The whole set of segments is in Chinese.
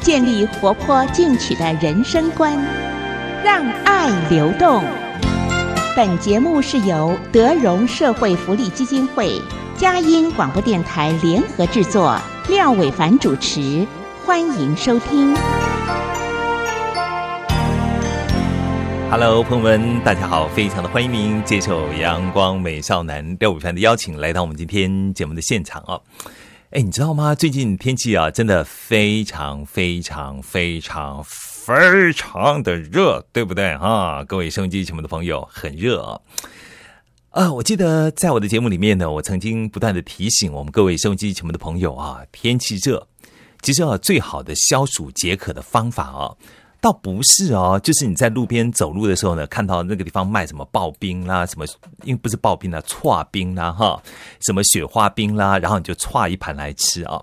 建立活泼进取的人生观，让爱流动。本节目是由德荣社会福利基金会、佳音广播电台联合制作，廖伟凡主持，欢迎收听。Hello，朋友们，大家好，非常的欢迎您接受阳光美少男廖伟凡的邀请，来到我们今天节目的现场啊。哎，你知道吗？最近天气啊，真的非常非常非常非常的热，对不对啊？各位收音机前面的朋友，很热啊。啊，我记得在我的节目里面呢，我曾经不断的提醒我们各位收音机前面的朋友啊，天气热，其实啊，最好的消暑解渴的方法啊。倒不是哦，就是你在路边走路的时候呢，看到那个地方卖什么刨冰啦，什么因为不是刨冰啦，串冰啦哈，什么雪花冰啦，然后你就串一盘来吃啊。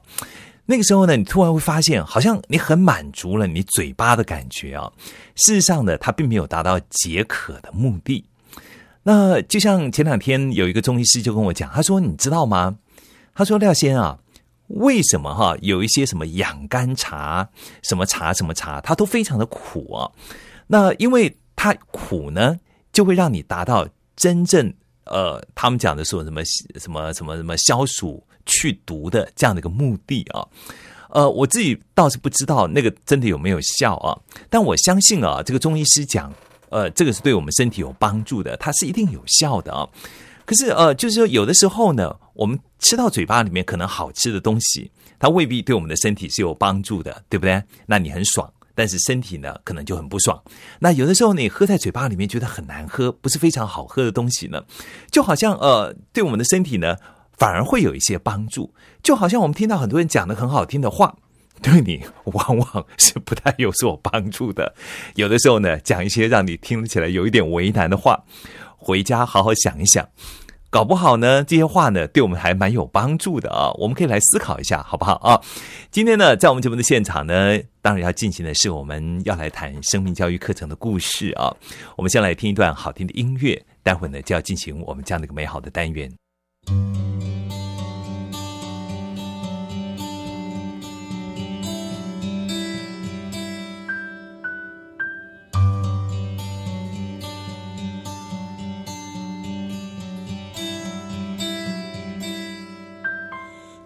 那个时候呢，你突然会发现，好像你很满足了你嘴巴的感觉啊。事实上呢，它并没有达到解渴的目的。那就像前两天有一个中医师就跟我讲，他说：“你知道吗？”他说：“廖先啊。”为什么哈有一些什么养肝茶、什么茶、什么茶，它都非常的苦啊？那因为它苦呢，就会让你达到真正呃，他们讲的说什么什么什么什么消暑去毒的这样的一个目的啊。呃，我自己倒是不知道那个真的有没有效啊，但我相信啊，这个中医师讲，呃，这个是对我们身体有帮助的，它是一定有效的啊。可是呃，就是说有的时候呢，我们吃到嘴巴里面可能好吃的东西，它未必对我们的身体是有帮助的，对不对？那你很爽，但是身体呢可能就很不爽。那有的时候你喝在嘴巴里面觉得很难喝，不是非常好喝的东西呢，就好像呃，对我们的身体呢反而会有一些帮助。就好像我们听到很多人讲的很好听的话，对你往往是不太有所帮助的。有的时候呢，讲一些让你听起来有一点为难的话。回家好好想一想，搞不好呢，这些话呢，对我们还蛮有帮助的啊！我们可以来思考一下，好不好啊？今天呢，在我们节目的现场呢，当然要进行的是我们要来谈生命教育课程的故事啊。我们先来听一段好听的音乐，待会呢就要进行我们这样的一个美好的单元。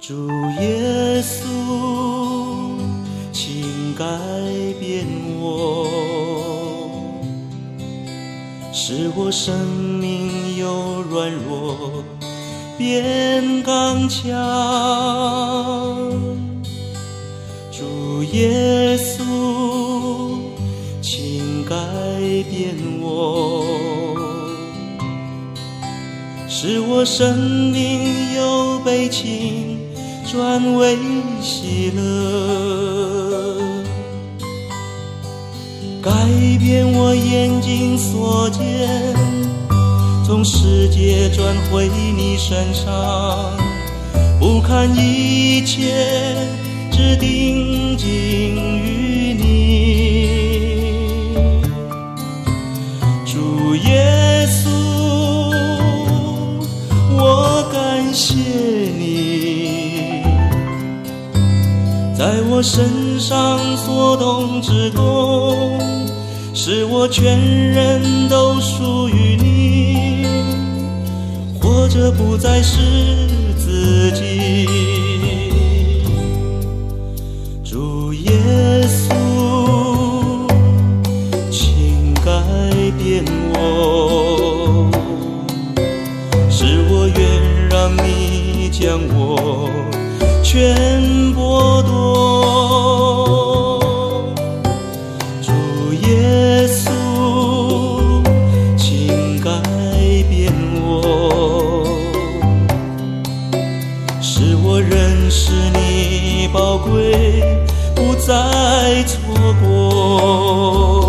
主耶稣，请改变我，使我生命由软弱变刚强。主耶稣，请改变我，使我生命由悲情。转为喜乐，改变我眼睛所见，从世界转回你身上，不看一切，只定睛于我身上所动之功，使我全人都属于你，活着不再是宝贵，不再错过。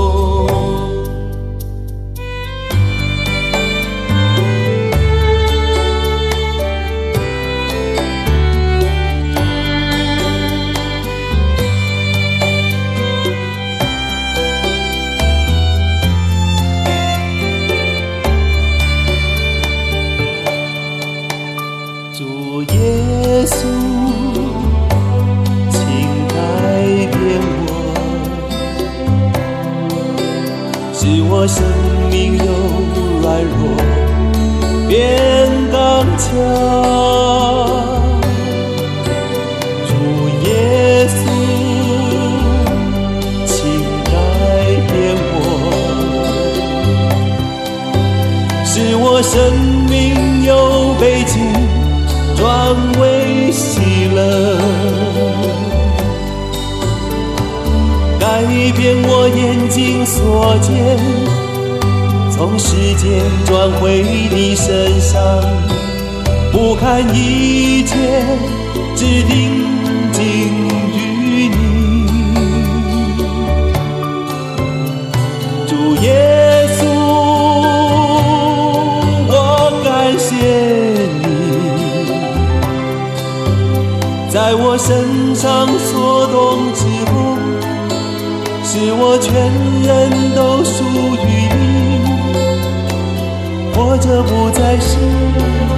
活着不再是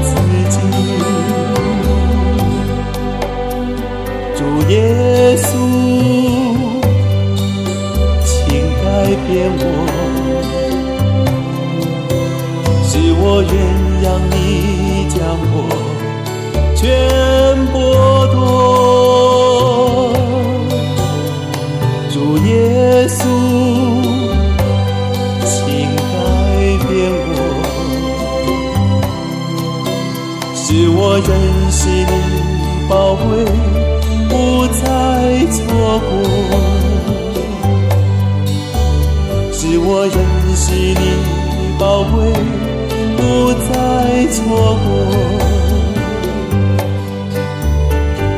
自己。主耶稣，请改变我，使我愿让你将我。全宝贵，不再错过。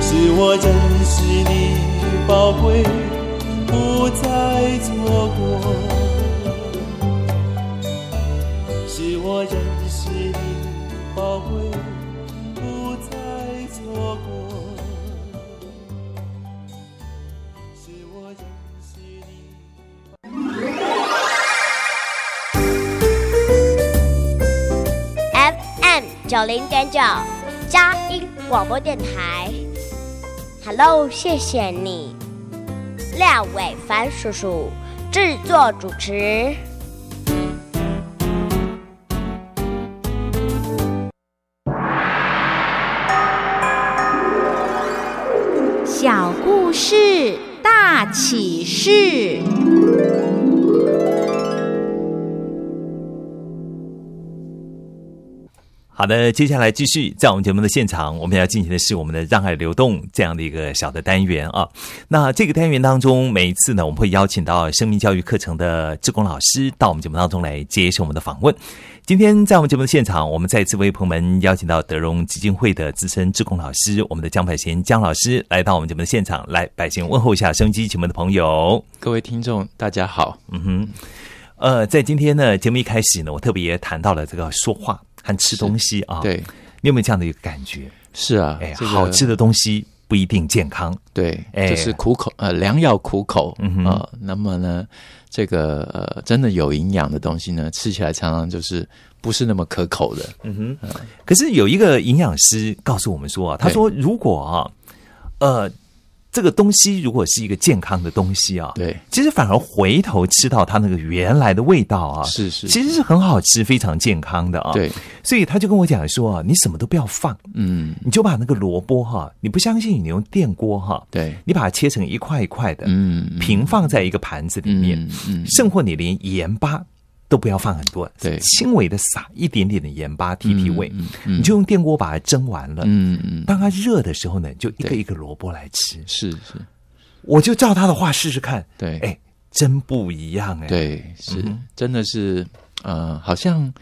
是我珍惜你宝贵，九零点九，佳音广播电台。Hello，谢谢你，廖伟凡叔叔制作主持。小故事大启示。好的，接下来继续在我们节目的现场，我们要进行的是我们的“让爱流动”这样的一个小的单元啊。那这个单元当中，每一次呢，我们会邀请到生命教育课程的志工老师到我们节目当中来接受我们的访问。今天在我们节目的现场，我们再次为朋友们邀请到德荣基金会的资深志工老师，我们的江百贤江老师来到我们节目的现场，来百贤问候一下收音机前面的朋友。各位听众，大家好。嗯哼，呃，在今天呢节目一开始呢，我特别谈到了这个说话和吃东西啊。对，你有没有这样的一个感觉？是啊，哎，这个好吃的东西不一定健康。对，哎就是苦口呃良药苦口啊、那么呢，这个呃真的有营养的东西呢，吃起来常常就是不是那么可口的。嗯哼，可是有一个营养师告诉我们说啊，他说如果啊，呃，这个东西如果是一个健康的东西啊，对，其实反而回头吃到它那个原来的味道啊，是是。其实是很好吃、非常健康的啊。对，所以他就跟我讲说啊，你什么都不要放，嗯，你就把那个萝卜哈，你不相信你用电锅哈，对，你把它切成一块一块的，嗯，嗯。平放在一个盘子里面，嗯嗯。甚或你连盐巴都不要放很多，对轻微的撒一点点的盐巴提提味，嗯嗯你就用电锅把它蒸完了。嗯嗯，当它热的时候呢，就一个一个萝卜来吃。是是，我就照他的话试试看，对，哎，真不一样哎。，对，是、嗯真的是呃，好像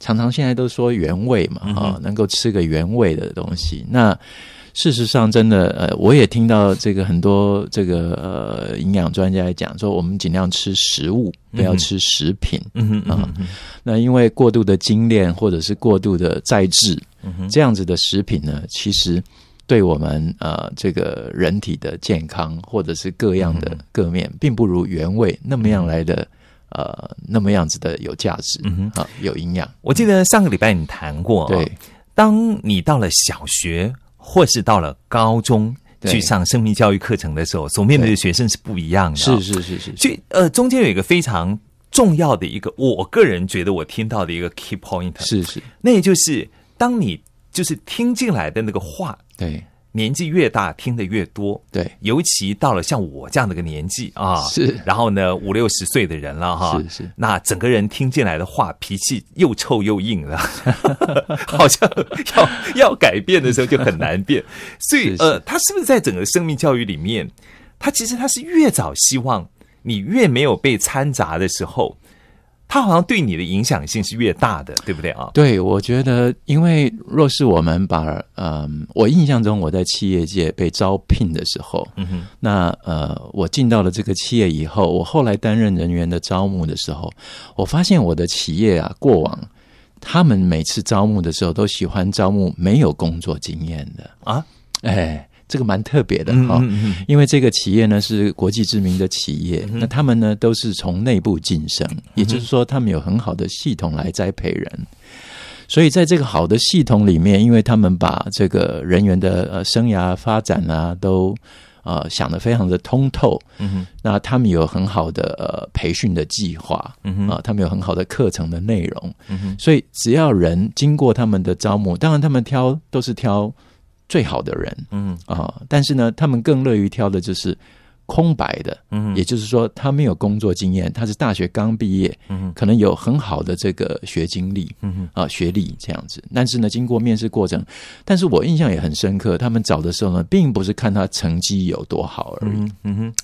常常现在都说原味嘛，啊、能够吃个原味的东西。那事实上，真的，呃，我也听到这个很多这个呃营养专家讲说，我们尽量吃食物，不要吃食品。嗯哼嗯啊那因为过度的精炼或者是过度的再制，哼。这样子的食品呢，其实对我们呃这个人体的健康或者是各样嗯的各面，并不如原味那么样来的呃那么样子的有价值，嗯哼。啊，有营养。我记得上个礼拜你谈过、哦，对，当你到了小学或是到了高中对。去上生命教育课程的时候，所面对的学生是不一样的、是。是是是，所以呃，中间有一个非常重要的一个，我个人觉得我听到的一个 key point，是是，那也就是当你就是听进来的那个话，对年纪越大听的越多，对。尤其到了像我这样的个年纪啊，是。然后呢五六十岁的人了哈，是是。那整个人听进来的话，脾气又臭又硬了，好像要要改变的时候就很难变，所以呃，他是不是在整个生命教育里面，他其实他是越早希望你越没有被掺杂的时候，他好像对你的影响性是越大的，对不对啊？对，我觉得，因为若是我们把，嗯、我印象中我在企业界被招聘的时候，嗯哼，那呃，我进到了这个企业以后，我后来担任人员的招募的时候，我发现我的企业啊，过往他们每次招募的时候，都喜欢招募没有工作经验的。啊，哎，这个蛮特别的哈、因为这个企业呢是国际知名的企业，那他们呢都是从内部晋升，也就是说他们有很好的系统来栽培人。所以在这个好的系统里面，因为他们把这个人员的呃生涯发展啊，都呃想得非常的通透，嗯哼，那他们有很好的呃培训的计划，嗯哼。啊、他们有很好的课程的内容，嗯哼，所以只要人经过他们的招募，当然他们挑都是挑最好的人，嗯。啊、但是呢，他们更乐于挑的就是空白的，嗯。也就是说，他没有工作经验，他是大学刚毕业，嗯。可能有很好的这个学经历，嗯。啊、学历这样子。但是呢，经过面试过程，但是我印象也很深刻，他们找的时候呢，并不是看他成绩有多好而已，嗯嗯哼，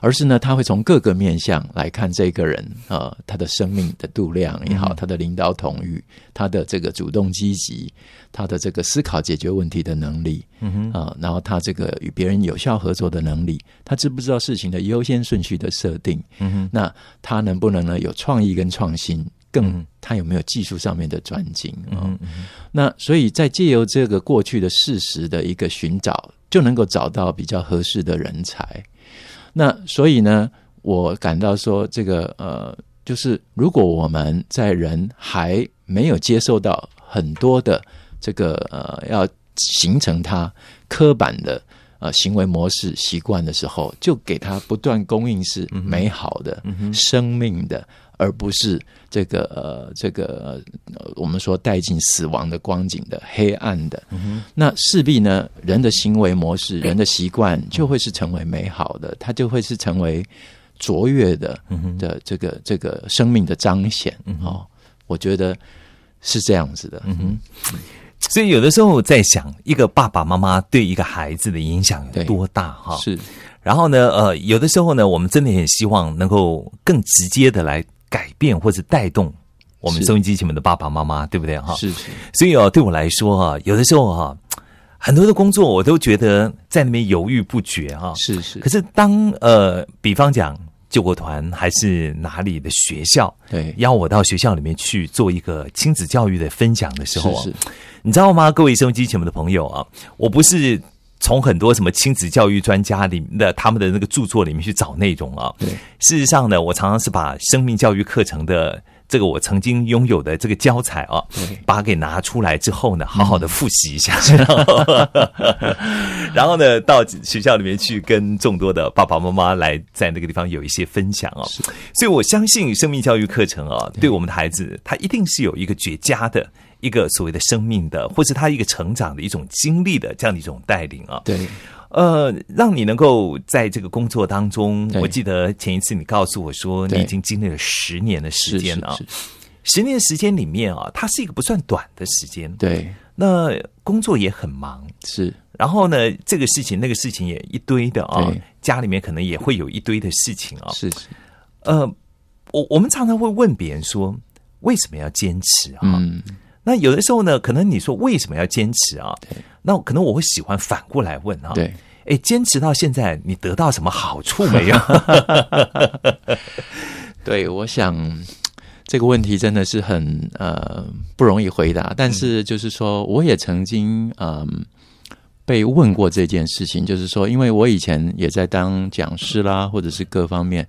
而是呢，他会从各个面向来看这个人，呃，他的生命的度量也好，他的领导统御，他的这个主动积极，他的这个思考解决问题的能力，嗯哼，啊、然后他这个与别人有效合作的能力，他知不知道事情的优先顺序的设定？嗯哼，那他能不能呢有创意跟创新？更嗯他有没有技术上面的专精啊、嗯嗯那所以在借由这个过去的事实的一个寻找，就能够找到比较合适的人才。那所以呢，我感到说，这个呃，就是如果我们在人还没有接受到很多的这个呃，要形成他刻板的呃行为模式习惯的时候，就给他不断供应是美好的、生命的，而不是这个呃这个呃我们说带进死亡的光景的黑暗的。那势必呢，人的行为模式、人的习惯就会是成为美好的，它就会是成为卓越的的这个这个生命的彰显。哦，我觉得是这样子的。嗯哼，所以有的时候在想，一个爸爸妈妈对一个孩子的影响有多大哈？是然后呢，呃，有的时候呢，我们真的很希望能够更直接的来改变或者带动我们收音机前面的爸爸妈妈，对不对哈？。是是，所以哦，对我来说啊，有的时候哈、很多的工作我都觉得在那边犹豫不决哈、是是可，是当呃，比方讲救国团还是哪里的学校，对，邀我到学校里面去做一个亲子教育的分享的时候啊，是是你知道吗？各位收音机前面的朋友啊，我不是从很多什么亲子教育专家里面的他们的那个著作里面去找内容啊。对，事实上呢，我常常是把生命教育课程的这个我曾经拥有的这个教材啊，把它给拿出来之后呢，好好的复习一下，然 后 然后呢，到学校里面去跟众多的爸爸妈妈来在那个地方有一些分享哦。所以我相信生命教育课程啊，对我们的孩子，他一定是有一个绝佳的。一个所谓的生命的，或是他一个成长的一种经历的这样的一种带领啊，对，呃，让你能够在这个工作当中，我记得前一次你告诉我说，你已经经历了十年的时是间啊，是是十年的时间里面啊，它是一个不算短的时间，对，那工作也很忙，是。然后呢，这个事情那个事情也一堆的啊，家里面可能也会有一堆的事情啊，是是，呃，我我们常常会问别人说，为什么要坚持啊？嗯，那有的时候呢，可能你说为什么要坚持啊？那可能我会喜欢反过来问啊。对，哎，坚持到现在，你得到什么好处没有？对，我想这个问题真的是很呃不容易回答。但是就是说，我也曾经嗯、被问过这件事情，就是说，因为我以前也在当讲师啦，或者是各方面，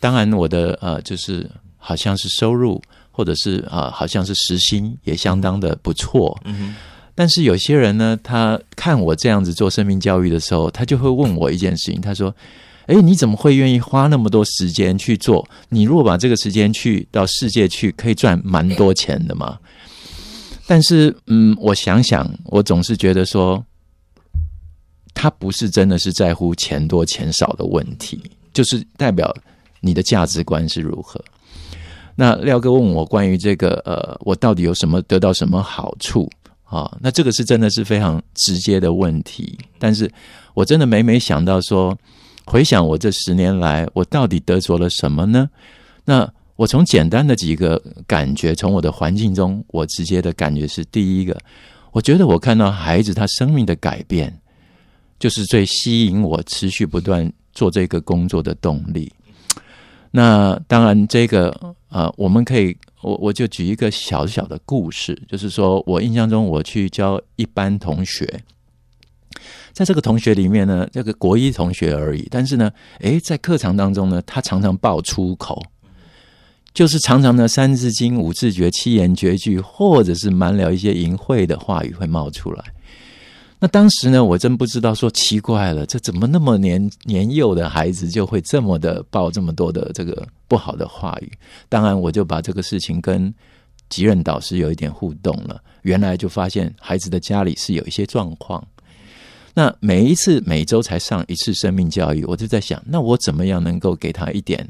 当然我的呃就是好像是收入或者是啊、好像是时薪也相当的不错。嗯但是有些人呢，他看我这样子做生命教育的时候，他就会问我一件事情，他说：“哎，你怎么会愿意花那么多时间去做？你如果把这个时间去到世界去，可以赚蛮多钱的嘛？”但是，嗯，我想想，我总是觉得说，他不是真的是在乎钱多钱少的问题，就是代表你的价值观是如何。那廖哥问我关于这个，呃，我到底有什么得到什么好处？啊，那这个是真的是非常直接的问题，但是我真的每每想到说，回想我这十年来，我到底得着了什么呢？那我从简单的几个感觉，从我的环境中，我直接的感觉是：第一个，我觉得我看到孩子他生命的改变，就是最吸引我持续不断做这个工作的动力。那当然，这个呃，我们可以，我我就举一个小小的故事，就是说我印象中我去教一班同学，在这个同学里面呢，这个国一同学而已，但是呢，诶，在课堂当中呢，他常常爆粗口，就是常常呢，三字经、五字诀、七言绝句，或者是满了一些淫秽的话语会冒出来。那当时呢，我真不知道，说奇怪了，这怎么那么年年幼的孩子就会这么的爆这么多的这个不好的话语？当然，我就把这个事情跟级任导师有一点互动了。原来就发现孩子的家里是有一些状况。那每一次每周才上一次生命教育，我就在想，那我怎么样能够给他一点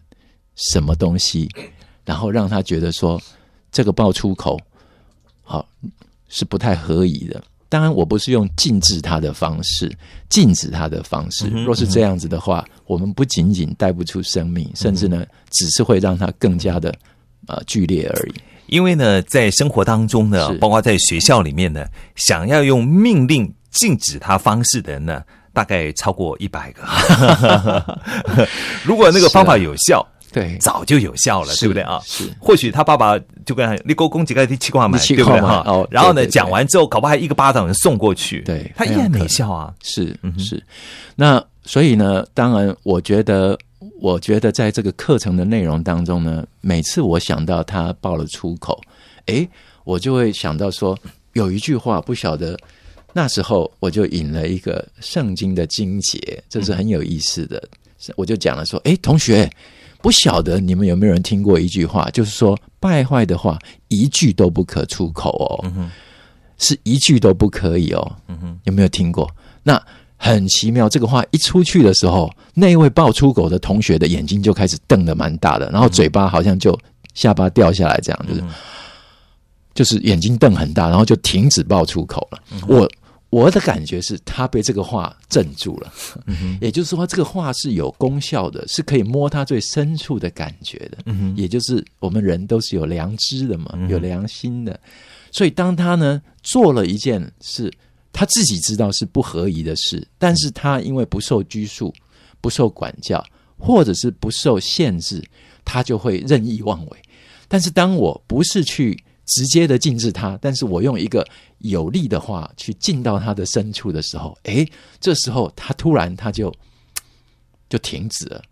什么东西，然后让他觉得说这个爆粗口，好是不太合宜的。当然，我不是用禁止他的方式，禁止他的方式。若是这样子的话，我们不仅仅带不出生命，甚至呢，只是会让他更加的呃剧烈而已。因为呢，在生活当中呢，包括在学校里面呢，想要用命令禁止他方式的人呢，大概超过一百个。如果那个方法有效，对，早就有效了，是对不对啊？是或许他爸爸就跟他你勾公几个第七块买，对不对哈？哦然后呢，讲完之后，搞不好还一个巴掌送过去，对他依然没非常可能效啊。是嗯是。那所以呢，当然，我觉得，我觉得在这个课程的内容当中呢，每次我想到他爆了粗口，诶，我就会想到说，有一句话不晓得。那时候我就引了一个圣经的经节，这是很有意思的。是我就讲了说，诶，同学，不晓得你们有没有人听过一句话，就是说败坏的话一句都不可出口哦，是一句都不可以哦。有没有听过？那很奇妙，这个话一出去的时候，那一位爆粗口的同学的眼睛就开始瞪得蛮大的，然后嘴巴好像就下巴掉下来，这样就是、就是眼睛瞪很大，然后就停止爆粗口了。我我的感觉是他被这个话镇住了，也就是说，这个话是有功效的，是可以摸他最深处的感觉的。也就是我们人都是有良知的嘛，有良心的。所以当他呢做了一件事，他自己知道是不合宜的事，但是他因为不受拘束、不受管教，或者是不受限制，他就会任意妄为。但是当我不是去直接的禁止他，但是我用一个有力的话去进到他的深处的时候，诶，这时候他突然他就 就停止了。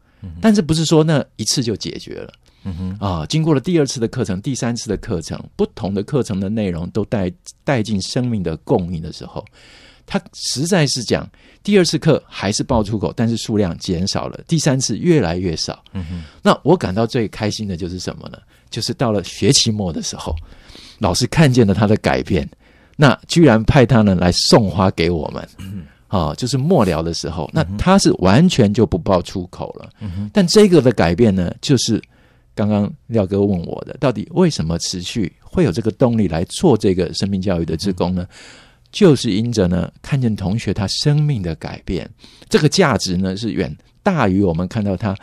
但是不是说那一次就解决了？嗯哼啊，经过了第二次的课程、第三次的课程，不同的课程的内容都带带进生命的供应的时候，他实在是讲第二次课还是爆出口，但是数量减少了，第三次越来越少。嗯哼那我感到最开心的就是什么呢？就是到了学期末的时候，老师看见了他的改变，那居然派他呢来送花给我们。啊，就是末了的时候，那他是完全就不爆出口了。但这个的改变呢，就是刚刚廖哥问我的，到底为什么持续会有这个动力来做这个生命教育的职工呢？就是因着呢，看见同学他生命的改变，这个价值呢是远大于我们看到他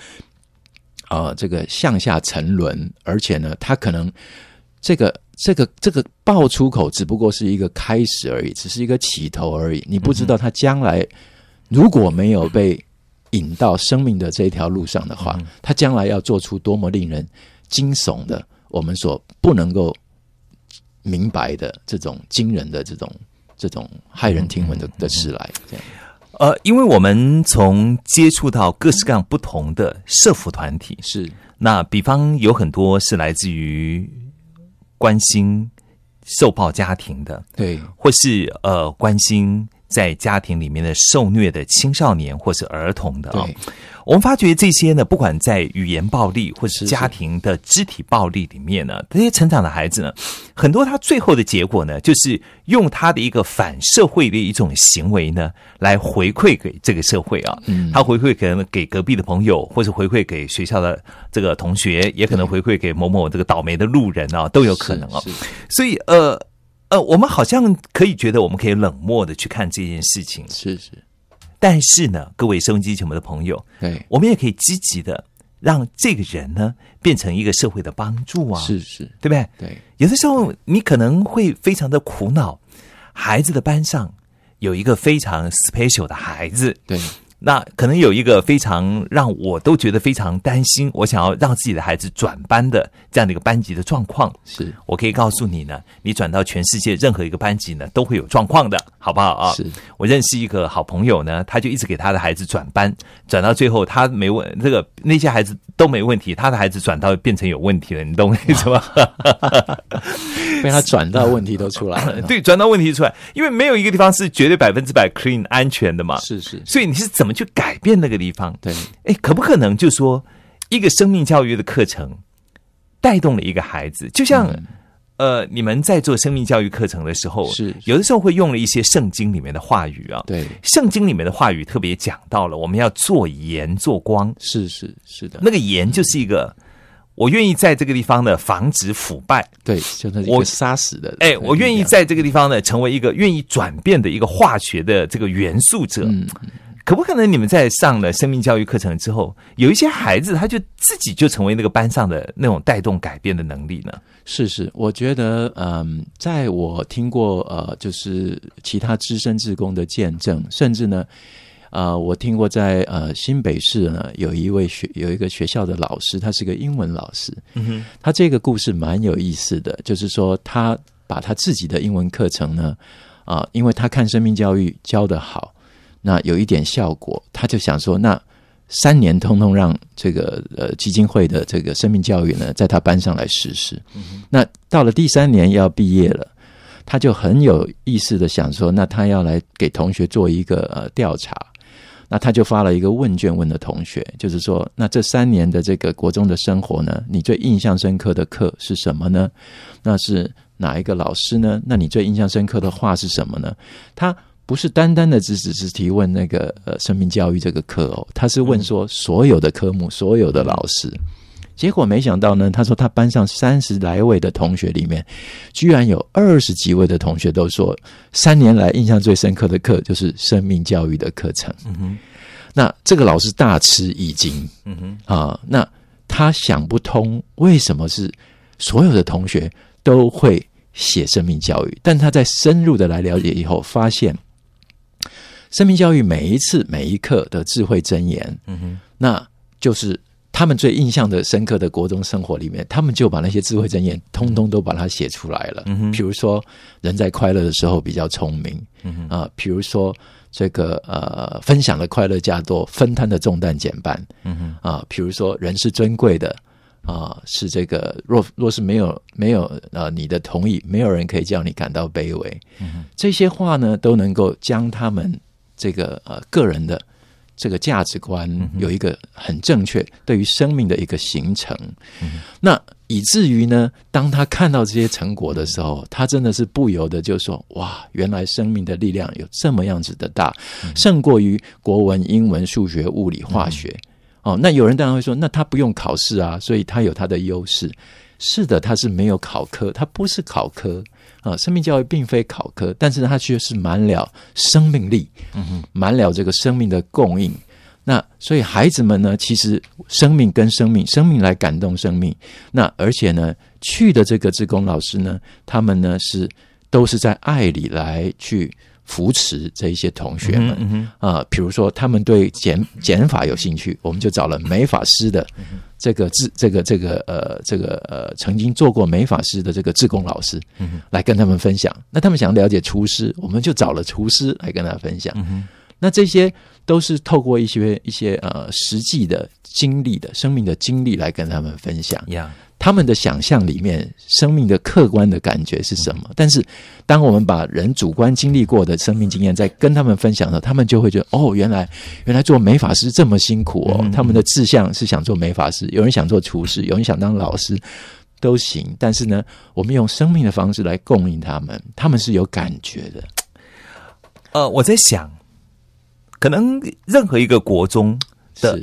啊、这个向下沉沦，而且呢，他可能这个这个这个爆出口只不过是一个开始而已，只是一个起头而已。你不知道他将来如果没有被引到生命的这一条路上的话，他将来要做出多么令人惊悚的，我们所不能够明白的这种惊人的这种这种骇人听闻的的事来。这样，呃，因为我们从接触到各式各样不同的社服团体，是那比方有很多是来自于关心受暴家庭的，对，或是呃关心在家庭里面的受虐的青少年或是儿童的啊、对，我们发觉这些呢，不管在语言暴力或是是家庭的肢体暴力里面呢，这些成长的孩子呢，很多他最后的结果呢，就是用他的一个反社会的一种行为呢，来回馈给这个社会啊。嗯。他回馈可能给隔壁的朋友，或是回馈给学校的这个同学，也可能回馈给某某这个倒霉的路人啊，都有可能啊。所以呃呃，我们好像可以觉得我们可以冷漠的去看这件事情，是是，但是呢，各位收音机前面的朋友，对，我们也可以积极的让这个人呢变成一个社会的帮助啊，是是，对不对？对，有的时候你可能会非常的苦恼，孩子的班上有一个非常 special 的孩子，对，那可能有一个非常让我都觉得非常担心，我想要让自己的孩子转班的这样的一个班级的状况。是我可以告诉你呢，你转到全世界任何一个班级呢，都会有状况的，好不好啊？是，我认识一个好朋友呢，他就一直给他的孩子转班，转到最后他没问这个那些孩子都没问题，他的孩子转到变成有问题了，你懂我意思吗？被他转到问题都出来了，对，转到问题出来，因为没有一个地方是绝对百分之百 clean 安全的嘛，是是，所以你是怎么去改变那个地方？对，哎，可不可能就说一个生命教育的课程带动了一个孩子，就像、嗯。呃，你们在做生命教育课程的时候，是。有的时候会用了一些圣经里面的话语啊。对，圣经里面的话语特别讲到了，我们要做盐做光，是是是的，那个盐就是一个，我愿意在这个地方呢防止腐败，对，就是我杀死的，哎，我愿意在这个地方呢成为一个愿意转变的一个化学的这个元素者。嗯，可不可能你们在上了生命教育课程之后，有一些孩子他就自己就成为那个班上的那种带动改变的能力呢？是是，我觉得，嗯，在我听过呃，就是其他资深职工的见证，甚至呢，呃，我听过在呃新北市呢，有一位学有一个学校的老师，他是个英文老师，嗯哼，他这个故事蛮有意思的，就是说他把他自己的英文课程呢，啊、因为他看生命教育教的好，那有一点效果，他就想说，那三年通通让这个呃基金会的这个生命教育呢，在他班上来实施。那到了第三年要毕业了，他就很有意思的想说，那他要来给同学做一个呃调查。那他就发了一个问卷问的同学，就是说，那这三年的这个国中的生活呢，你最印象深刻的课是什么呢？那是哪一个老师呢？那你最印象深刻的话是什么呢？他不是单单的只只是提问那个呃生命教育这个课哦，他是问说所有的科目、所有的老师。结果没想到呢，他说他班上三十来位的同学里面，居然有二十几位的同学都说，三年来印象最深刻的课就是生命教育的课程。嗯哼，那这个老师大吃一惊嗯哼，啊！那他想不通为什么是所有的同学都会写生命教育，但他在深入的来了解以后，发现生命教育每一次每一刻的智慧箴言，嗯哼，那就是他们最印象的深刻的国中生活里面，他们就把那些智慧箴言通通都把它写出来了。嗯哼。比如说，人在快乐的时候比较聪明，嗯哼，啊、比如说这个呃，分享的快乐加多，分摊的重担减半嗯哼，啊、比如说人是尊贵的啊、是这个若若是没有没有呃你的同意，没有人可以叫你感到卑微。嗯这些话呢，都能够将他们这个呃个人的这个价值观有一个很正确对于生命的一个形成。那以至于呢，当他看到这些成果的时候，他真的是不由得就说：“哇，原来生命的力量有这么样子的大，胜过于国文、英文、数学、物理、化学。哦，那有人当然会说，那他不用考试啊，所以他有他的优势。是的，他是没有考科，他不是考科啊。生命教育并非考科，但是它却是满了生命力，嗯哼，满了这个生命的供应。那所以孩子们呢，其实生命跟生命，生命来感动生命。那而且呢，去的这个志工老师呢，他们呢是都是在爱里来去扶持这一些同学们。啊，比如说他们对减减法有兴趣，我们就找了美法师的这个志这个这个呃这个呃曾经做过美法师的这个志工老师来跟他们分享。那他们想了解厨师，我们就找了厨师来跟他分享。那这些都是透过一些一些呃实际的经历的生命的经历来跟他们分享。呀，他们的想象里面，生命的客观的感觉是什么？但是，当我们把人主观经历过的生命经验在跟他们分享的时候，他们就会觉得，哦，原来原来做美法师这么辛苦哦。他们的志向是想做美法师，有人想做厨师，有人想当老师，都行。但是呢，我们用生命的方式来供应他们，他们是有感觉的。呃，我在想，可能任何一个国中的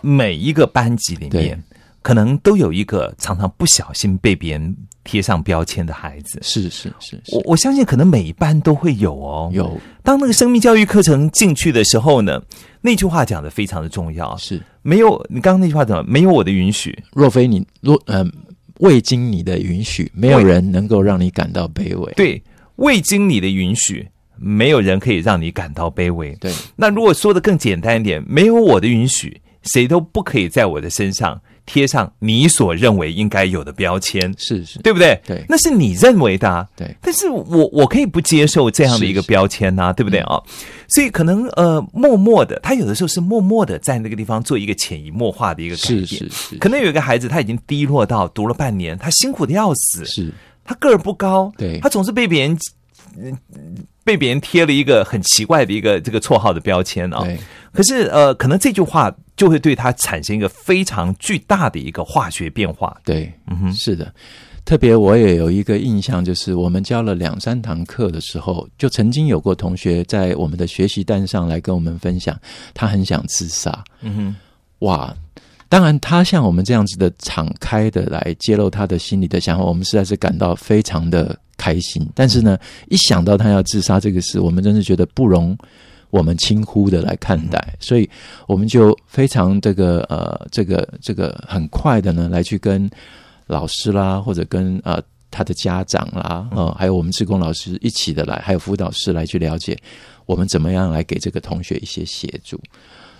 每一个班级里面，可能都有一个常常不小心被别人贴上标签的孩子。是是是是我，我相信，可能每一班都会有哦。有当那个生命教育课程进去的时候呢，那句话讲的非常的重要。是。没有你刚刚那句话怎么？没有我的允许，若非你若呃未经你的允许，没有人能够让你感到卑微。对，未经你的允许，没有人可以让你感到卑微。对那如果说的更简单一点，没有我的允许，谁都不可以在我的身上贴上你所认为应该有的标签，是是，对不对？对那是你认为的、啊。对但是我我可以不接受这样的一个标签呐、对不对啊？所以可能呃，默默的，他有的时候是默默的在那个地方做一个潜移默化的一个改是变。是是，可能有一个孩子他已经低落到读了半年，他辛苦的要死，是他个儿不高，对他总是被别人。嗯被别人贴了一个很奇怪的一个这个绰号的标签啊、对可是呃，可能这句话就会对他产生一个非常巨大的一个化学变化。对，嗯哼，是的。特别我也有一个印象，就是我们教了两三堂课的时候，就曾经有过同学在我们的学习单上来跟我们分享，他很想自杀。嗯哼，哇！当然，他像我们这样子的敞开的来揭露他的心里的想法，我们实在是感到非常的开心。但是呢，一想到他要自杀这个事，我们真是觉得不容我们轻忽的来看待，所以我们就非常这个呃，这个这个很快的呢，来去跟老师啦，或者跟呃他的家长啦，呃，还有我们志工老师一起的来，还有辅导师来去了解我们怎么样来给这个同学一些协助。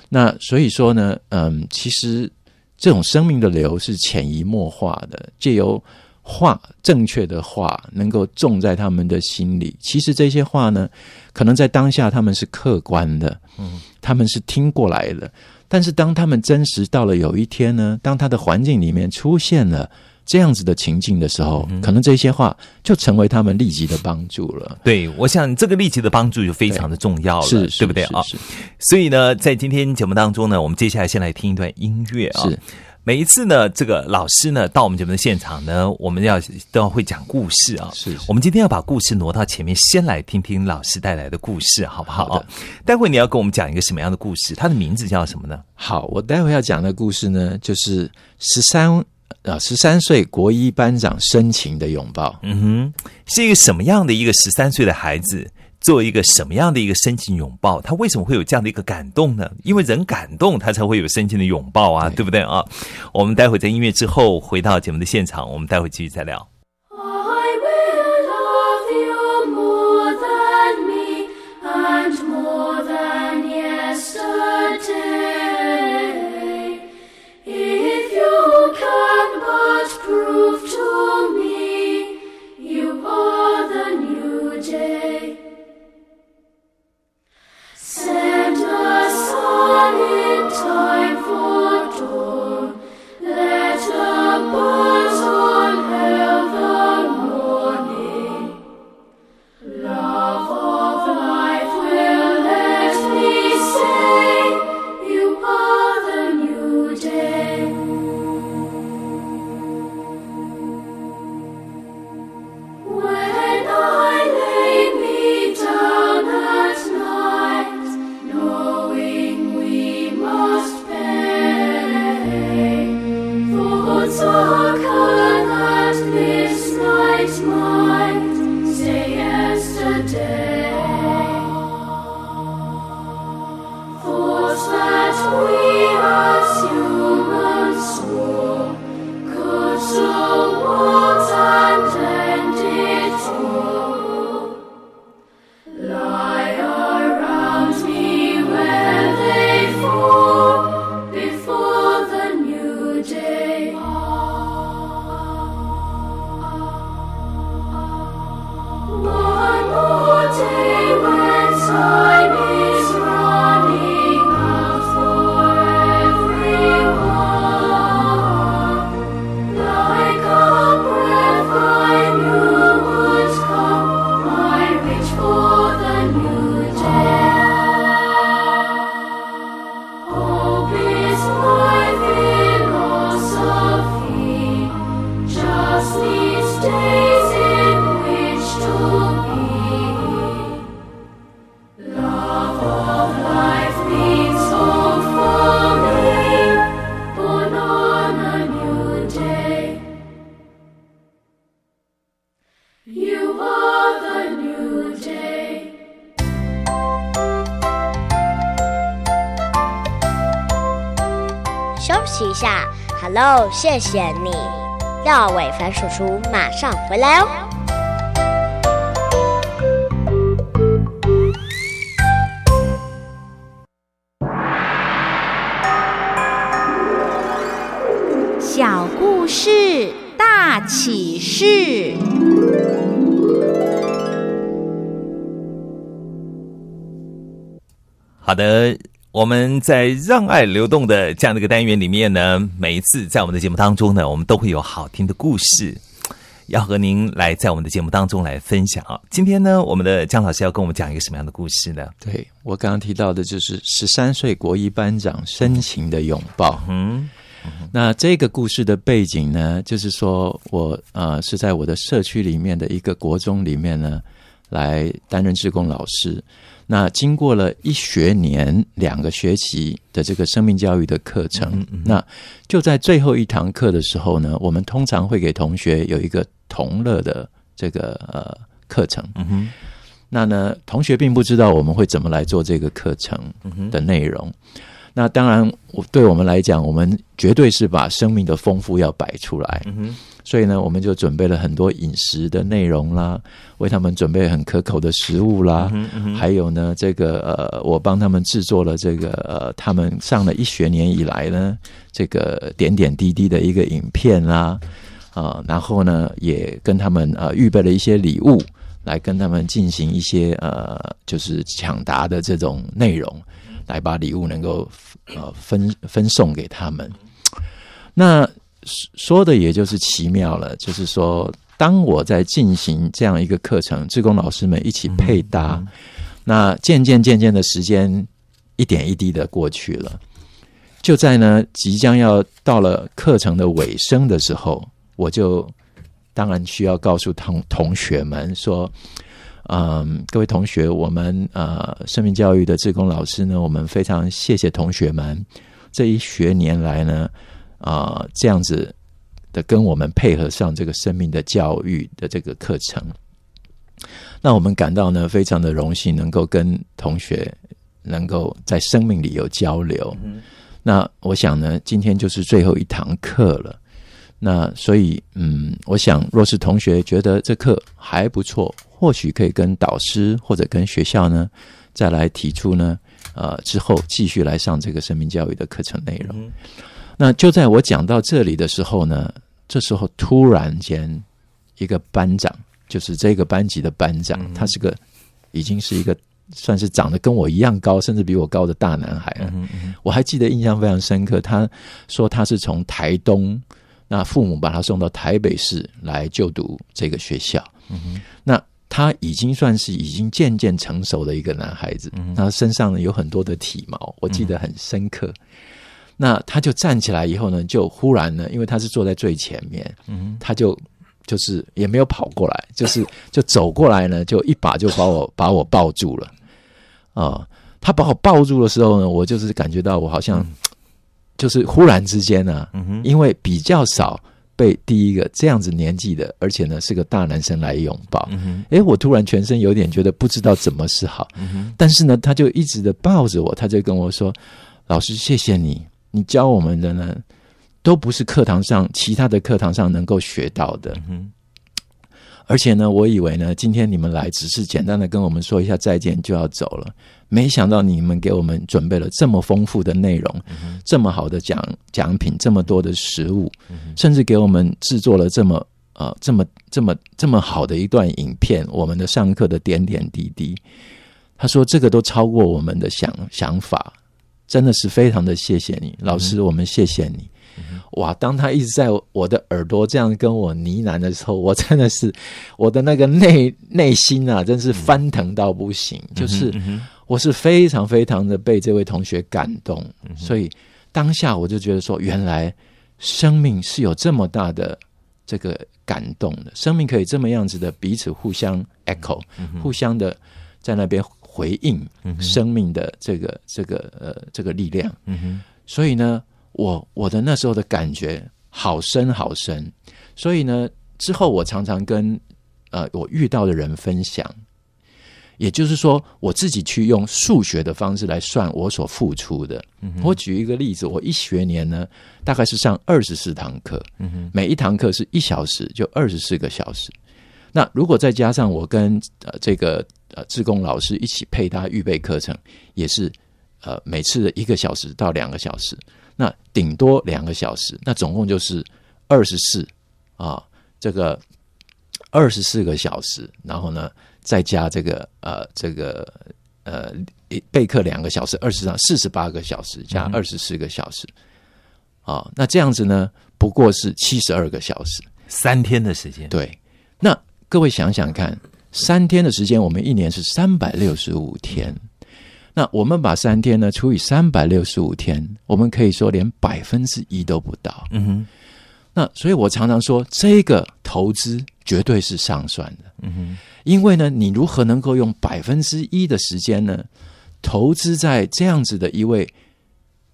那所以说呢，嗯，其实这种生命的流是潜移默化的，借由话正确的话能够种在他们的心里。其实这些话呢，可能在当下他们是客观的，嗯，他们是听过来的。但是当他们真实到了有一天呢，当他的环境里面出现了这样子的情境的时候，可能这些话就成为他们立即的帮助了。对，我想这个立即的帮助就非常的重要了，是，是对不对啊？所以呢，在今天节目当中呢，我们接下来先来听一段音乐啊。是每一次呢，这个老师呢到我们节目的现场呢，我们要都要会讲故事啊。是是我们今天要把故事挪到前面，先来听听老师带来的故事，好不好？待会你要跟我们讲一个什么样的故事？它的名字叫什么呢？好，我待会要讲的故事呢，就是十三啊十三岁国一班长深情的拥抱。嗯哼，是一个什么样的一个十三岁的孩子？做一个什么样的一个深情拥抱？他为什么会有这样的一个感动呢？因为人感动，他才会有深情的拥抱啊，对不对啊？我们待会在音乐之后回到节目的现场，我们待会继续再聊。I Time for dawn. let abide. 谢谢你。廖伟凡叔叔马上回来哦。小故事大启示。好的，我们在让爱流动的这样的一个单元里面呢，每一次在我们的节目当中呢，我们都会有好听的故事，要和您来在我们的节目当中来分享啊。今天呢，我们的江老师要跟我们讲一个什么样的故事呢？对我刚刚提到的就是十三岁国一班长深情的拥抱。嗯那这个故事的背景呢，就是说我呃是在我的社区里面的一个国中里面呢，来担任志工老师。那经过了一学年两个学期的这个生命教育的课程，那就在最后一堂课的时候呢，我们通常会给同学有一个同乐的这个呃课程。嗯哼，那呢，同学并不知道我们会怎么来做这个课程的内容。那当然，我对我们来讲，我们绝对是把生命的丰富要摆出来。嗯哼，所以呢，我们就准备了很多饮食的内容啦，为他们准备很可口的食物啦，嗯嗯还有呢，这个呃，我帮他们制作了这个呃，他们上了一学年以来呢，这个点点滴滴的一个影片啦，啊、然后呢，也跟他们呃预备了一些礼物，来跟他们进行一些呃，就是抢答的这种内容，来把礼物能够呃分分送给他们。那说说的也就是奇妙了，就是说，当我在进行这样一个课程，志工老师们一起配搭，那渐渐渐渐的时间一点一滴的过去了，就在呢即将要到了课程的尾声的时候，我就当然需要告诉同同学们说。嗯，各位同学，我们呃生命教育的志工老师呢，我们非常谢谢同学们这一学年来呢，啊、这样子的跟我们配合上这个生命的教育的这个课程。那我们感到呢非常的荣幸，能够跟同学能够在生命里有交流。那我想呢，今天就是最后一堂课了。那所以，嗯，我想，若是同学觉得这课还不错，或许可以跟导师或者跟学校呢，再来提出呢，呃，之后继续来上这个生命教育的课程内容。那就在我讲到这里的时候呢，这时候突然间，一个班长，就是这个班级的班长，他是个已经是一个算是长得跟我一样高，甚至比我高的大男孩了。我还记得印象非常深刻，他说他是从台东。那父母把他送到台北市来就读这个学校，那他已经算是已经渐渐成熟的一个男孩子，他身上呢有很多的体毛，我记得很深刻。那他就站起来以后呢，就忽然呢，因为他是坐在最前面，他就就是也没有跑过来，就是 就走过来呢，就一把就把我把我抱住了。啊、他把我抱住的时候呢，我就是感觉到我好像。就是忽然之间呢、嗯因为比较少被第一个这样子年纪的，而且呢是个大男生来拥抱，嗯诶，我突然全身有点觉得不知道怎么是好，但是呢，他就一直的抱着我，他就跟我说：“老师，谢谢你，你教我们的呢，都不是课堂上其他的课堂上能够学到的。”而且呢，我以为呢，今天你们来只是简单的跟我们说一下再见就要走了，没想到你们给我们准备了这么丰富的内容，这么好的奖奖品，这么多的食物，甚至给我们制作了这么呃这么这么这么好的一段影片，我们的上课的点点滴滴。他说这个都超过我们的想想法，真的是非常的谢谢你，老师，我们谢谢你。哇！当他一直在我的耳朵这样跟我呢喃的时候，我真的是我的那个内内心啊，真是翻腾到不行。就是我是非常非常的被这位同学感动，所以当下我就觉得说，原来生命是有这么大的这个感动的，生命可以这么样子的彼此互相 echo，、互相的在那边回应生命的这个这个呃这个力量。所以呢，我我的那时候的感觉好深好深，所以呢，之后我常常跟呃我遇到的人分享，也就是说，我自己去用数学的方式来算我所付出的。我举一个例子，我一学年呢，大概是上二十四堂课，每一堂课是一小时，就二十四个小时。那如果再加上我跟呃这个呃志工老师一起配搭预备课程，也是呃每次的一个小时到两个小时，那顶多两个小时，那总共就是二十四啊，这个二十四个小时，然后呢再加这个呃这个呃一备课两个小时，二十上四十八个小时加二十四个小时，啊，那这样子呢不过是七十二个小时。三天的时间，对，那各位想想看，三天的时间，我们一年是三百六十五天。那我们把三天呢除以三百六十五天，我们可以说连百分之一都不到。嗯哼，那所以我常常说，这个投资绝对是上算的。嗯哼，因为呢，你如何能够用百分之一的时间呢，投资在这样子的一位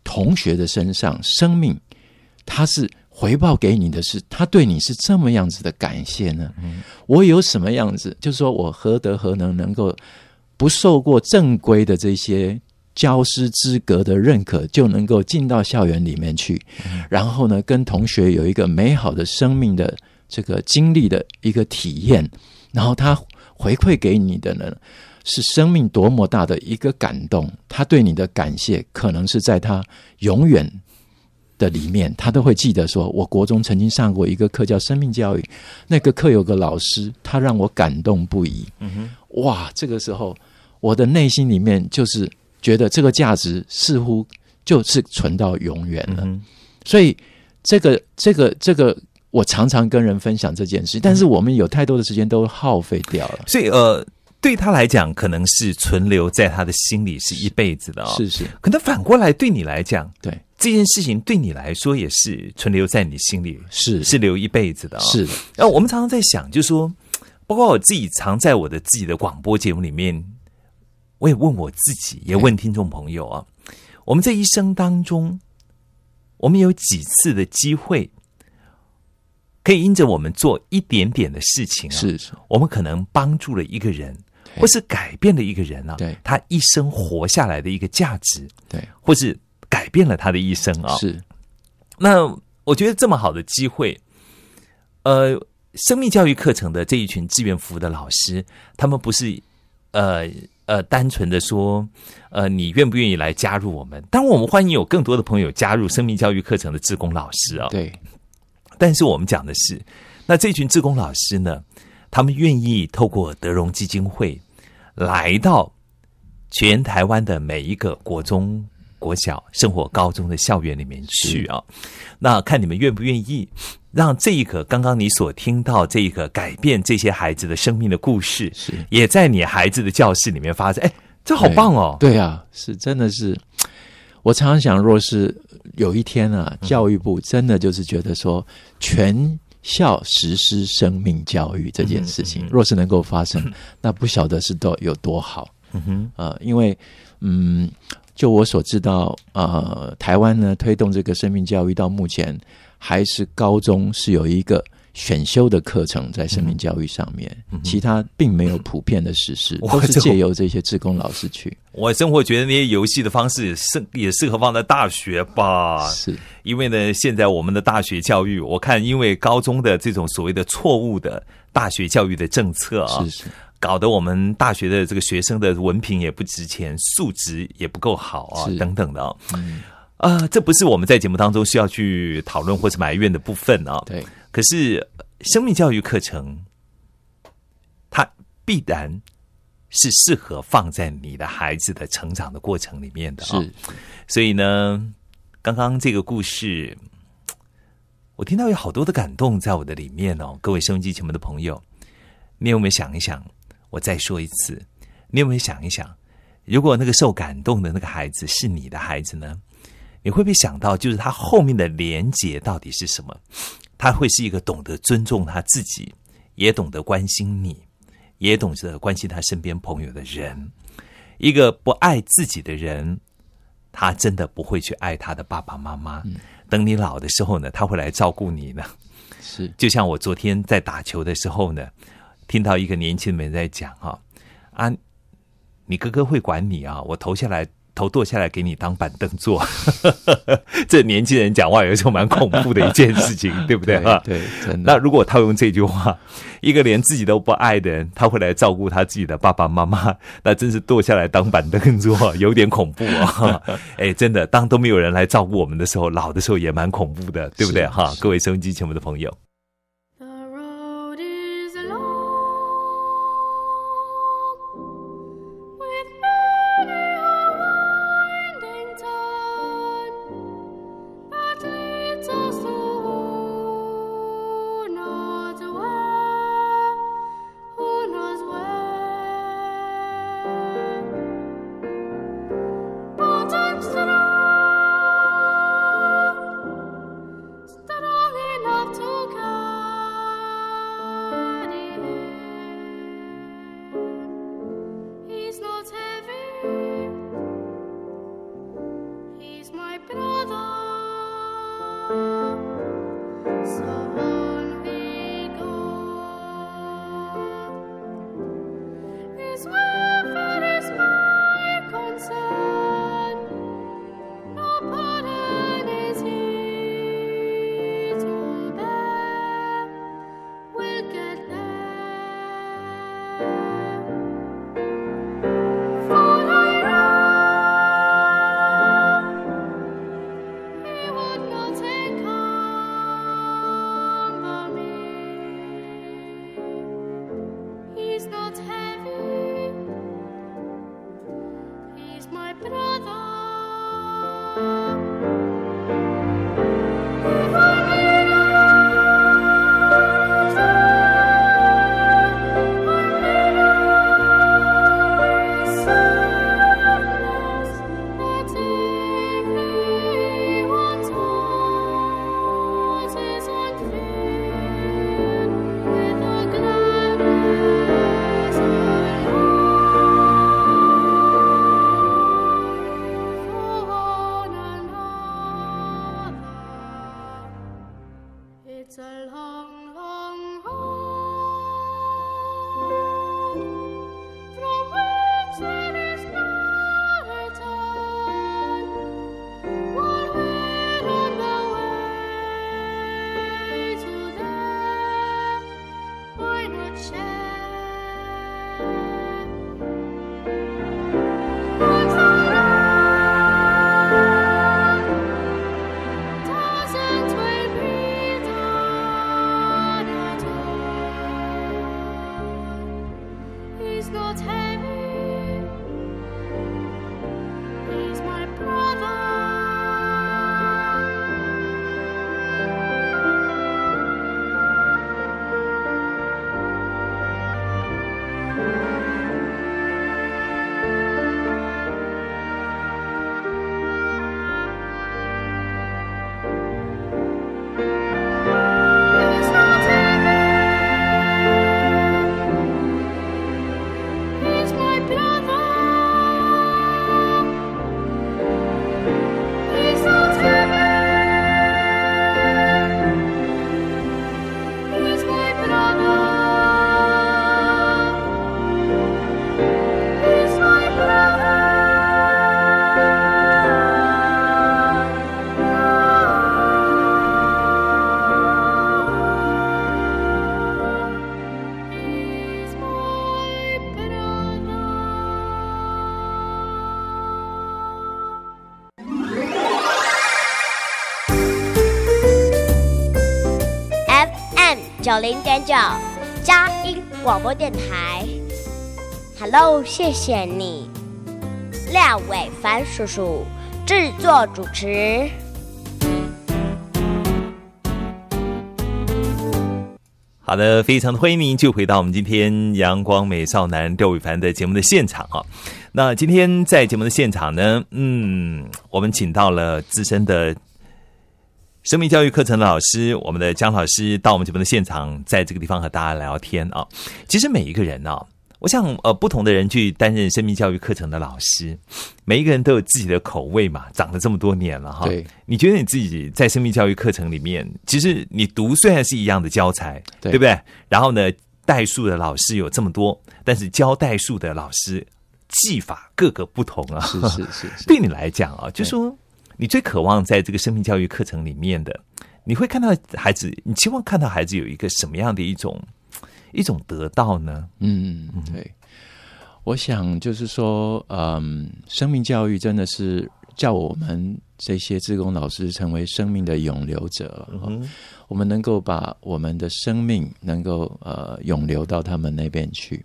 同学的身上，生命，他是回报给你的是，他对你是这么样子的感谢呢？我有什么样子？就是说我何德何能，能够不受过正规的这些教师资格的认可，就能够进到校园里面去，然后呢，跟同学有一个美好的生命的这个经历的一个体验，然后他回馈给你的呢，是生命多么大的一个感动，他对你的感谢，可能是在他永远的里面，他都会记得说，我国中曾经上过一个课叫生命教育，那个课有个老师，他让我感动不已。嗯哼，哇，这个时候我的内心里面就是觉得这个价值似乎就是存到永远了。嗯所以这个这个这个，我常常跟人分享这件事，但是我们有太多的时间都耗费掉了。所以呃，对他来讲，可能是存留在他的心里是一辈子的哦。是是，可能反过来对你来讲，对，这件事情对你来说也是存留在你心里，是是留一辈子的、哦。是的，然后我们常常在想，就是说，包括我自己常在我的自己的广播节目里面，我也问我自己，也问听众朋友啊，我们这一生当中，我们有几次的机会，可以因着我们做一点点的事情啊，是是，我们可能帮助了一个人，或是改变了一个人啊，对。他一生活下来的一个价值，对，或是改变了他的一生啊，是。那我觉得这么好的机会，呃，生命教育课程的这一群志愿服务的老师，他们不是呃呃单纯的说，呃，你愿不愿意来加入我们？当然，我们欢迎有更多的朋友加入生命教育课程的志工老师啊、对，但是我们讲的是，那这群志工老师呢，他们愿意透过德荣基金会来到全台湾的每一个国中、国小、生活高中的校园里面去啊。那看你们愿不愿意让这一个刚刚你所听到这一个改变这些孩子的生命的故事，是也在你孩子的教室里面发生。哎，这好棒哦！对啊，是真的是，我常常想，若是有一天啊，教育部真的就是觉得说，全校实施生命教育这件事情，若是能够发生，那不晓得是多有多好。嗯哼，呃，因为嗯，就我所知道，呃，台湾呢推动这个生命教育到目前还是高中是有一个选修的课程在生命教育上面，其他并没有普遍的实施，哇都是借由这些志工老师去。我生活觉得那些游戏的方式适也适合放在大学吧。是因为呢，现在我们的大学教育，我看因为高中的这种所谓的错误的大学教育的政策啊，是是，搞得我们大学的这个学生的文凭也不值钱，素质也不够好啊，等等的啊。嗯，啊、这不是我们在节目当中需要去讨论或是埋怨的部分啊。对，可是呃生命教育课程，它必然是适合放在你的孩子的成长的过程里面的啊。是所以呢，刚刚这个故事，我听到有好多的感动在我的里面哦。各位收音机前面的朋友，你有没有想一想？我再说一次，你有没有想一想，如果那个受感动的那个孩子是你的孩子呢？你会不会想到，就是他后面的连结到底是什么？他会是一个懂得尊重他自己，也懂得关心你，也懂得关心他身边朋友的人。一个不爱自己的人，他真的不会去爱他的爸爸妈妈。等你老的时候呢，他会来照顾你呢。是就像我昨天在打球的时候呢，听到一个年轻人在讲哈啊，你哥哥会管你啊，我投下来。头剁下来给你当板凳坐，这年轻人讲话有时候蛮恐怖的一件事情，对不对啊？对，真的。那如果套用这句话，一个连自己都不爱的人，他会来照顾他自己的爸爸妈妈，那真是剁下来当板凳坐，有点恐怖啊！哎，真的，当都没有人来照顾我们的时候，老的时候也蛮恐怖的，对不对哈？各位收音机前面的朋友。九零点九，佳音广播电台。Hello，谢谢你，廖伟凡叔叔制作主持。好的，非常的欢迎您就回到我们今天阳光美少男廖伟凡的节目的现场啊。那今天在节目的现场呢，嗯，我们请到了资深的生命教育课程的老师，我们的江老师到我们节目的现场，在这个地方和大家聊天啊。其实每一个人啊，我想呃，不同的人去担任生命教育课程的老师，每一个人都有自己的口味嘛，长了这么多年了哈。对，你觉得你自己在生命教育课程里面，其实你读虽然是一样的教材，对对不对？然后呢，代数的老师有这么多，但是教代数的老师技法各个不同啊。是是是是，对你来讲啊，就说你最渴望在这个生命教育课程里面的，你会看到孩子，你期望看到孩子有一个什么样的一种一种得到呢？嗯，对，我想就是说，嗯，生命教育真的是叫我们这些志工老师成为生命的永留者，嗯我们能够把我们的生命能够呃永留到他们那边去，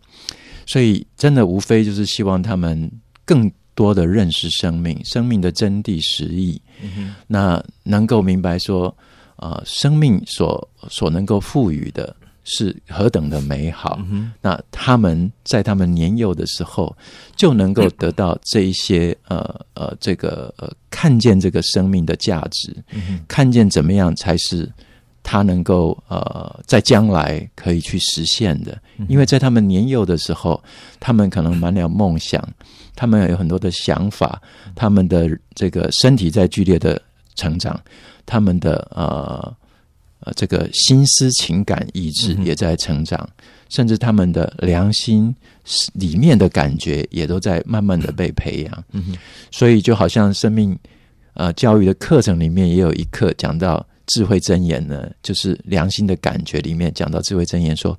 所以真的无非就是希望他们更多的认识生命，生命的真谛实意，那能够明白说，呃，生命所所能够赋予的是何等的美好。那他们在他们年幼的时候，就能够得到这一些呃呃这个呃看见这个生命的价值，看见怎么样才是他能够呃在将来可以去实现的。因为在他们年幼的时候，他们可能满了梦想，他们有很多的想法，他们的这个身体在剧烈的成长，他们的呃呃这个心思、情感、意志也在成长，甚至他们的良心里面的感觉也都在慢慢的被培养。嗯所以就好像生命呃教育的课程里面也有一课讲到智慧真言呢，就是良心的感觉里面讲到智慧真言说，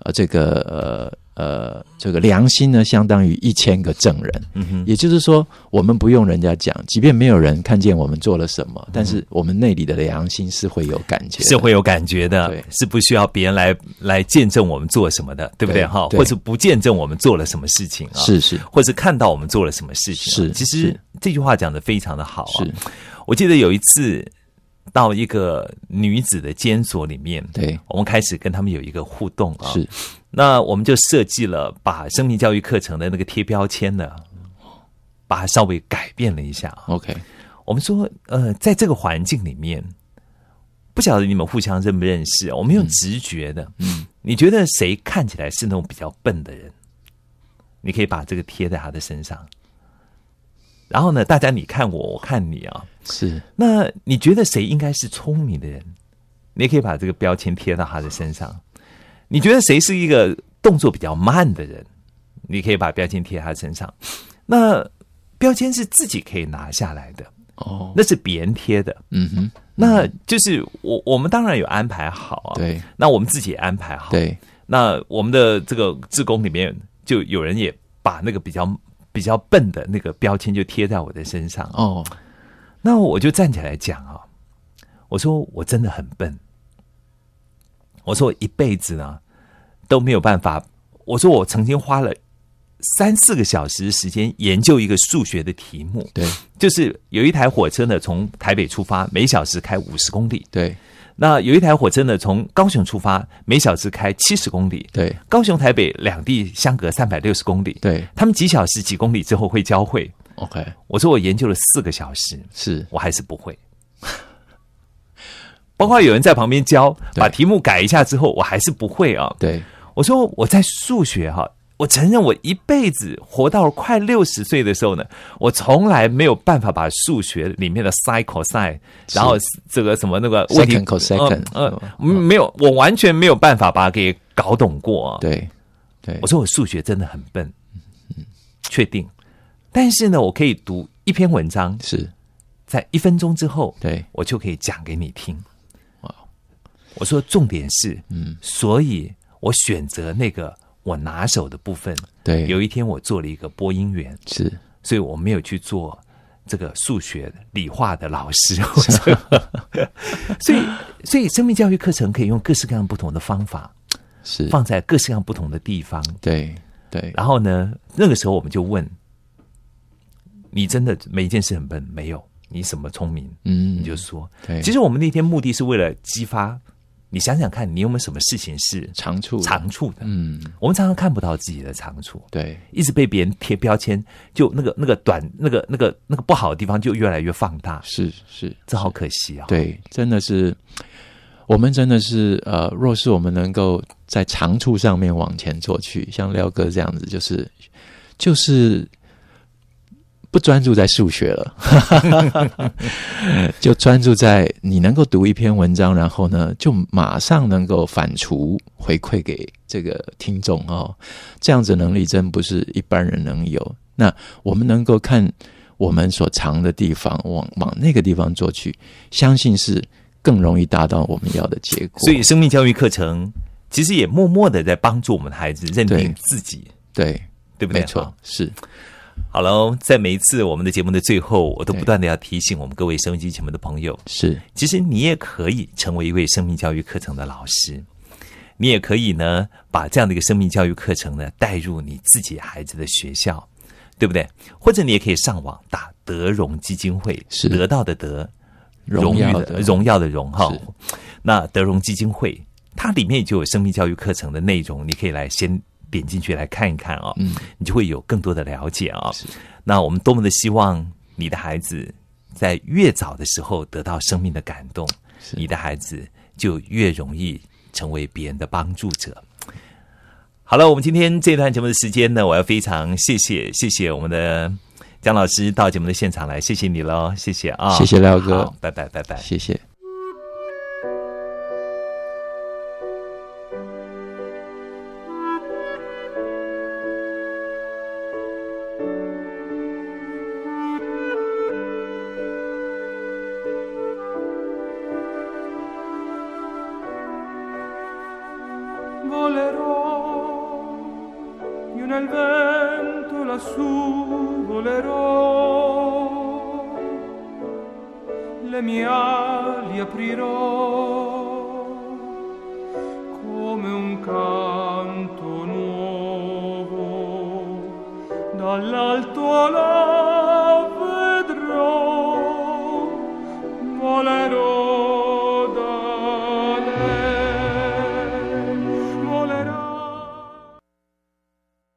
呃，这个呃呃这个良心呢相当于一千个证人，嗯哼，也就是说，我们不用人家讲，即便没有人看见我们做了什么，但是我们内里的良心是会有感觉，是会有感觉的对，是不需要别人来来见证我们做什么的，对不对？哈，或者不见证我们做了什么事情啊？是是。或者看到我们做了什么事情啊？是其实这句话讲的非常的好啊。是，我记得有一次到一个女子的监所里面，对我们开始跟他们有一个互动啊。是，那我们就设计了把生命教育课程的那个贴标签呢，把它稍微改变了一下啊。OK，我们说，呃，在这个环境里面，不晓得你们互相认不认识？我们用直觉的，嗯，你觉得谁看起来是那种比较笨的人？你可以把这个贴在他的身上。然后呢，大家你看我，我看你啊，是那你觉得谁应该是聪明的人？你也可以把这个标签贴到他的身上。你觉得谁是一个动作比较慢的人？你可以把标签贴他身上。那标签是自己可以拿下来的，哦，那是别人贴的。嗯哼，那就是我我们当然有安排好啊，对那我们自己也安排好。，对，那我们的这个志工里面就有人也把那个比较比较笨的那个标签就贴在我的身上。哦，那我就站起来讲啊，我说我真的很笨，我说我一辈子呢都没有办法，我说我曾经花了三四个小时时间研究一个数学的题目，对。就是有一台火车呢从台北出发，每小时开五十公里，对那有一台火车呢从高雄出发，每小时开七十公里，对高雄台北两地相隔三百六十公里，对他们几小时几公里之后会交汇。，OK，我说我研究了四个小时，是我还是不会。包括有人在旁边教，把题目改一下之后，我还是不会啊。对我说我在数学哈、我承认我一辈子活到快六十岁的时候呢，我从来没有办法把数学里面的 sin、cos，然后这个什么那个问题嗯嗯没有，我完全没有办法把它给搞懂过。啊。对对。我，说我数学真的很笨，确定。但是呢，我可以读一篇文章，是。在一分钟之后，对。我就可以讲给你听。哇。我说重点是，嗯，所以我选择那个我拿手的部分。对有一天我做了一个播音员，是所以我没有去做这个数学、理化的老师。所以，所以生命教育课程可以用各式各样不同的方法，是，放在各式各样不同的地方。对对然后呢，那个时候我们就问：你真的每一件事很笨？没有，你什么聪明？嗯你就说。对，其实我们那天目的是为了激发你想想看，你有没有什么事情是长处长处的？嗯。我们常常看不到自己的长处，对。一直被别人贴标签，就那个那个短那个那个那个不好的地方就越来越放大，是是。这好可惜啊！，对，真的是，我们真的是呃，若是我们能够在长处上面往前做去，像廖哥这样子，就是就是不专注在数学了，就专注在你能够读一篇文章，然后呢，就马上能够反刍回馈给这个听众哦。这样子能力真不是一般人能有。那我们能够看我们所长的地方，往往那个地方做去，相信是更容易达到我们要的结果。所以，生命教育课程其实也默默的在帮助我们的孩子认定自己，对，对不对？没错，是好喽，在每一次我们的节目的最后，我都不断的要提醒我们各位收音机前面的朋友，是，其实你也可以成为一位生命教育课程的老师，你也可以呢把这样的一个生命教育课程呢带入你自己孩子的学校，对不对？或者你也可以上网打德荣基金会，是得到的德，荣誉的的荣耀的荣哈。那德荣基金会它里面就有生命教育课程的内容，你可以来先点进去来看一看哦，嗯，你就会有更多的了解啊、是那我们多么的希望你的孩子在越早的时候得到生命的感动，你的孩子就越容易成为别人的帮助者。好了，我们今天这段节目的时间呢，我要非常谢谢谢谢我们的江老师到节目的现场来，谢谢你喽，谢谢啊，谢谢廖哥拜拜拜拜。谢谢。